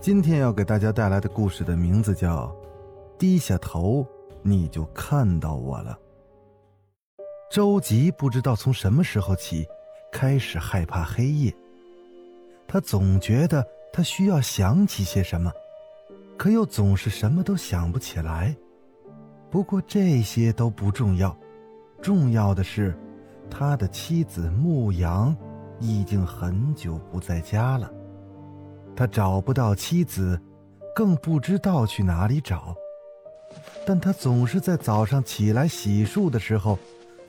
今天要给大家带来的故事的名字叫《低下头你就看到我了》。周吉不知道从什么时候起，开始害怕黑夜。他总觉得他需要想起些什么，可又总是什么都想不起来。不过这些都不重要，重要的是，他的妻子牧羊已经很久不在家了。他找不到妻子，更不知道去哪里找。但他总是在早上起来洗漱的时候，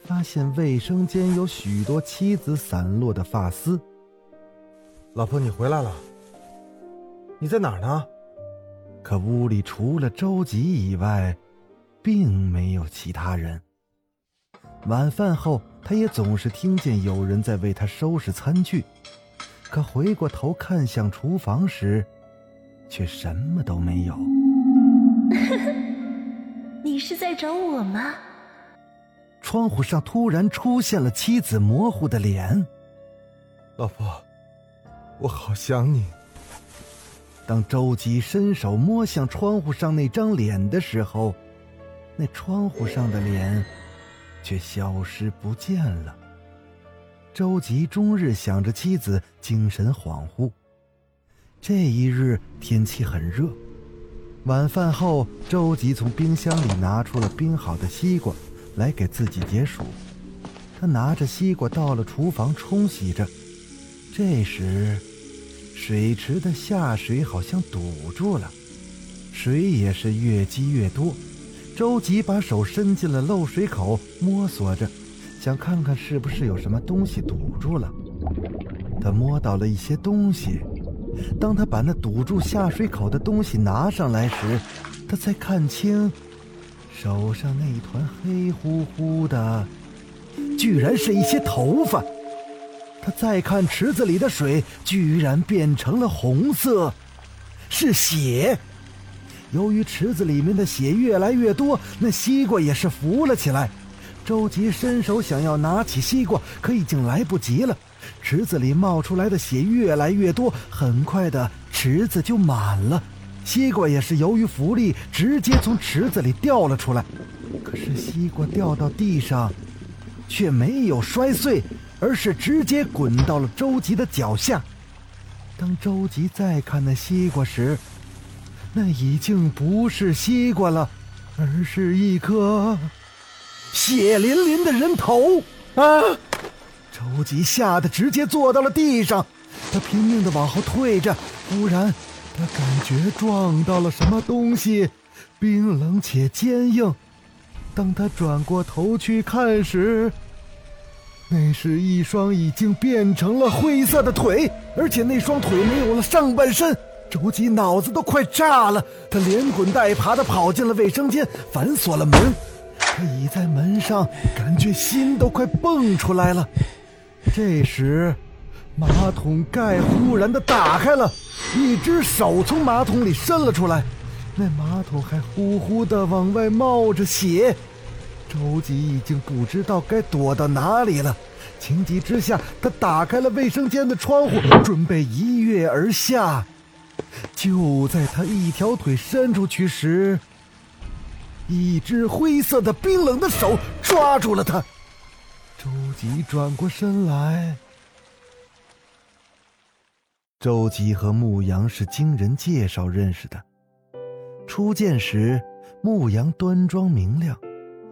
发现卫生间有许多妻子散落的发丝。老婆，你回来了？你在哪儿呢？可屋里除了周吉以外，并没有其他人。晚饭后，他也总是听见有人在为他收拾餐具。可回过头看向厨房时，却什么都没有。你是在找我吗？窗户上突然出现了妻子模糊的脸。老婆，我好想你。当周吉伸手摸向窗户上那张脸的时候，那窗户上的脸却消失不见了。周吉终日想着妻子，精神恍惚。这一日天气很热，晚饭后，周吉从冰箱里拿出了冰好的西瓜，来给自己解暑。他拿着西瓜到了厨房冲洗着，这时，水池的下水好像堵住了，水也是越积越多。周吉把手伸进了漏水口，摸索着。想看看是不是有什么东西堵住了。他摸到了一些东西。当他把那堵住下水口的东西拿上来时，他才看清，手上那一团黑乎乎的，居然是一些头发。他再看池子里的水，居然变成了红色，是血。由于池子里面的血越来越多，那西瓜也是浮了起来。周吉伸手想要拿起西瓜，可已经来不及了。池子里冒出来的血越来越多，很快的池子就满了。西瓜也是由于浮力，直接从池子里掉了出来。可是西瓜掉到地上，却没有摔碎，而是直接滚到了周吉的脚下。当周吉再看那西瓜时，那已经不是西瓜了，而是一颗。血淋淋的人头啊！周吉吓得直接坐到了地上，他拼命的往后退着。忽然，他感觉撞到了什么东西，冰冷且坚硬。当他转过头去看时，那是一双已经变成了灰色的腿，而且那双腿没有了上半身。周吉脑子都快炸了，他连滚带爬的跑进了卫生间，反锁了门。他倚在门上，感觉心都快蹦出来了。这时，马桶盖忽然的打开了，一只手从马桶里伸了出来，那马桶还呼呼的往外冒着血。周吉已经不知道该躲到哪里了，情急之下，他打开了卫生间的窗户，准备一跃而下。就在他一条腿伸出去时，一只灰色的冰冷的手抓住了他。周吉转过身来。周吉和牧羊是经人介绍认识的。初见时，牧羊端庄明亮，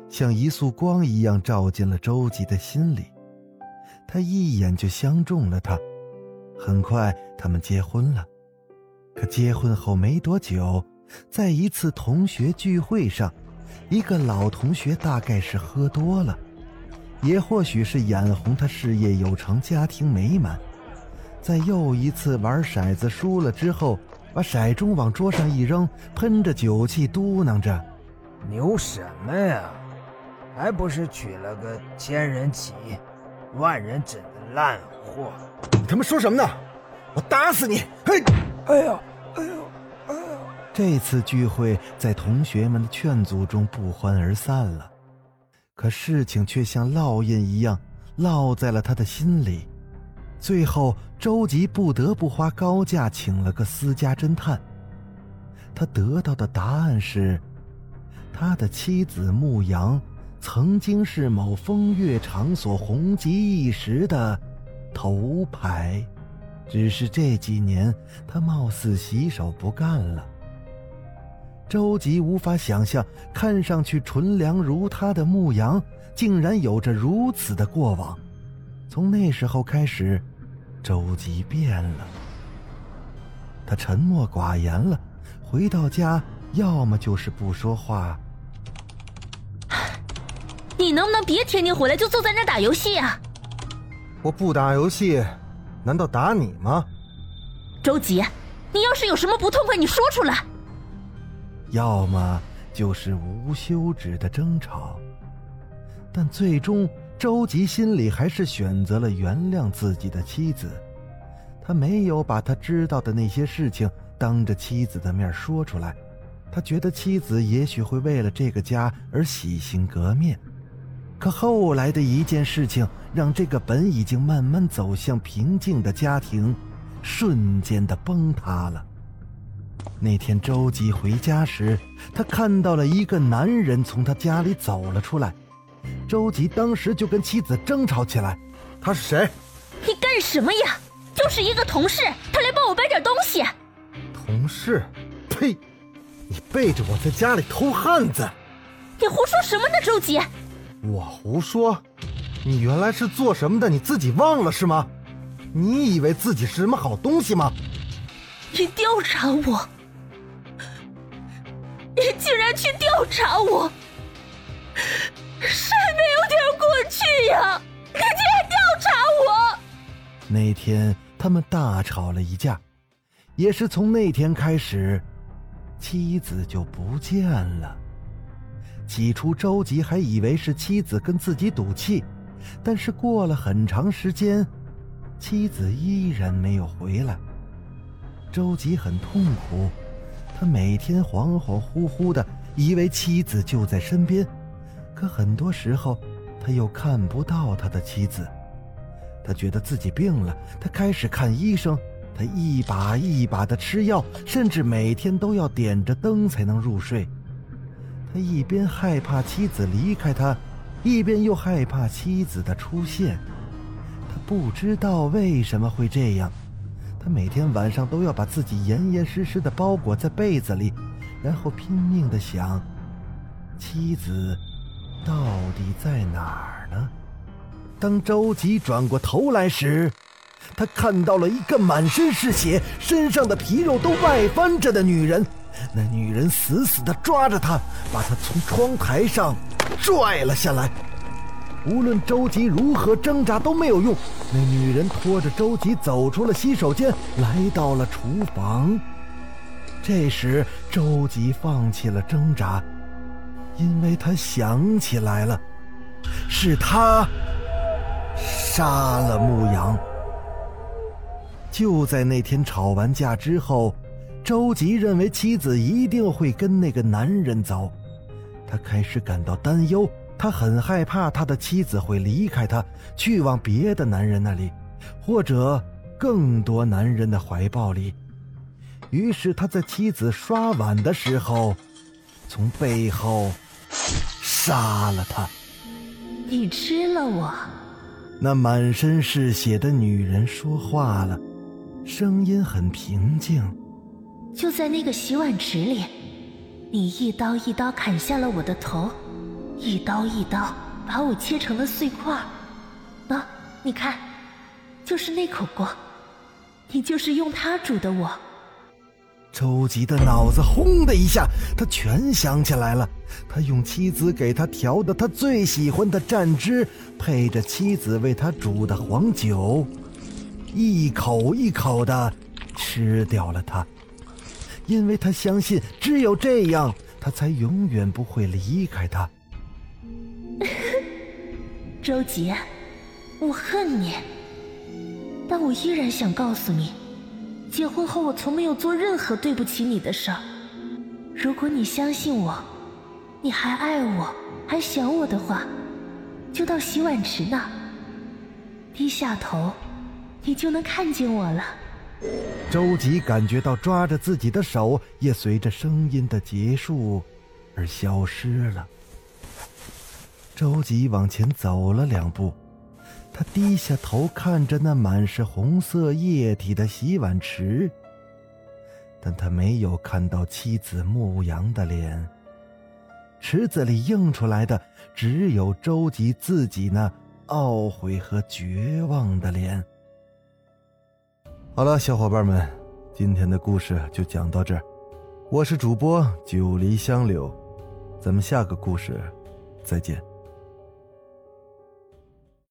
像一束光一样照进了周吉的心里。他一眼就相中了他。很快，他们结婚了。可结婚后没多久，在一次同学聚会上。一个老同学大概是喝多了，也或许是眼红他事业有成、家庭美满，在又一次玩骰子输了之后，把骰盅往桌上一扔，喷着酒气，嘟囔着：“牛什么呀？还不是娶了个千人骑，万人枕的烂货！你他妈说什么呢？我打死你！嘿，哎呀，哎呦，哎呦！”这次聚会在同学们的劝阻中不欢而散了，可事情却像烙印一样烙在了他的心里。最后，周吉不得不花高价请了个私家侦探。他得到的答案是，他的妻子牧羊曾经是某风月场所红极一时的头牌，只是这几年他貌似洗手不干了。周吉无法想象，看上去纯良如他的牧羊，竟然有着如此的过往。从那时候开始，周吉变了。他沉默寡言了，回到家要么就是不说话。你能不能别天天回来就坐在那打游戏啊？我不打游戏，难道打你吗？周吉，你要是有什么不痛快，你说出来。要么就是无休止的争吵，但最终。周吉心里还是选择了原谅自己的妻子，他没有把他知道的那些事情当着妻子的面说出来，他觉得妻子也许会为了这个家而洗心革面，可后来的一件事情让这个本已经慢慢走向平静的家庭，瞬间的崩塌了。那天周吉回家时，他看到了一个男人从他家里走了出来。周吉当时就跟妻子争吵起来，他是谁？你干什么呀？就是一个同事，他来帮我搬点东西。同事？呸！你背着我在家里偷汉子！你胡说什么呢，周吉？我胡说？你原来是做什么的？你自己忘了是吗？你以为自己是什么好东西吗？你调查我？你竟然去调查我？谁没有点过去呀？你竟然调查我！那天他们大吵了一架，也是从那天开始，妻子就不见了。起初周吉还以为是妻子跟自己赌气，但是过了很长时间，妻子依然没有回来。周吉很痛苦，他每天恍恍惚惚的，以为妻子就在身边。可很多时候，他又看不到他的妻子。他觉得自己病了，他开始看医生。他一把一把的吃药，甚至每天都要点着灯才能入睡。他一边害怕妻子离开他，一边又害怕妻子的出现。他不知道为什么会这样。他每天晚上都要把自己严严实实的包裹在被子里，然后拼命的想妻子。到底在哪儿呢？当周吉转过头来时，他看到了一个满身是血、身上的皮肉都外翻着的女人。那女人死死的抓着他，把他从窗台上拽了下来。无论周吉如何挣扎都没有用，那女人拖着周吉走出了洗手间，来到了厨房。这时，周吉放弃了挣扎。因为他想起来了，是他杀了牧羊。就在那天吵完架之后，周吉认为妻子一定会跟那个男人走，他开始感到担忧，他很害怕他的妻子会离开他，去往别的男人那里，或者更多男人的怀抱里。于是他在妻子刷碗的时候，从背后。杀了他！你吃了我。那满身是血的女人说话了，声音很平静。就在那个洗碗池里，你一刀一刀砍下了我的头，一刀一刀把我切成了碎块。喏，你看，就是那口锅，你就是用它煮的我。周吉的脑子轰的一下，他全想起来了。他用妻子给他调的他最喜欢的蘸汁，配着妻子为他煮的黄酒，一口一口的吃掉了它。因为他相信只有这样，他才永远不会离开他。周吉，我恨你，但我依然想告诉你，结婚后我从没有做任何对不起你的事儿。如果你相信我，你还爱我，还想我的话，就到洗碗池那，低下头，你就能看见我了。周吉感觉到抓着自己的手也随着声音的结束而消失了。周吉往前走了两步，他低下头看着那满是红色液体的洗碗池，但他没有看到妻子牧羊的脸。池子里映出来的只有周吉自己那懊悔和绝望的脸。好了，小伙伴们，今天的故事就讲到这儿。我是主播九黎香柳，咱们下个故事再见。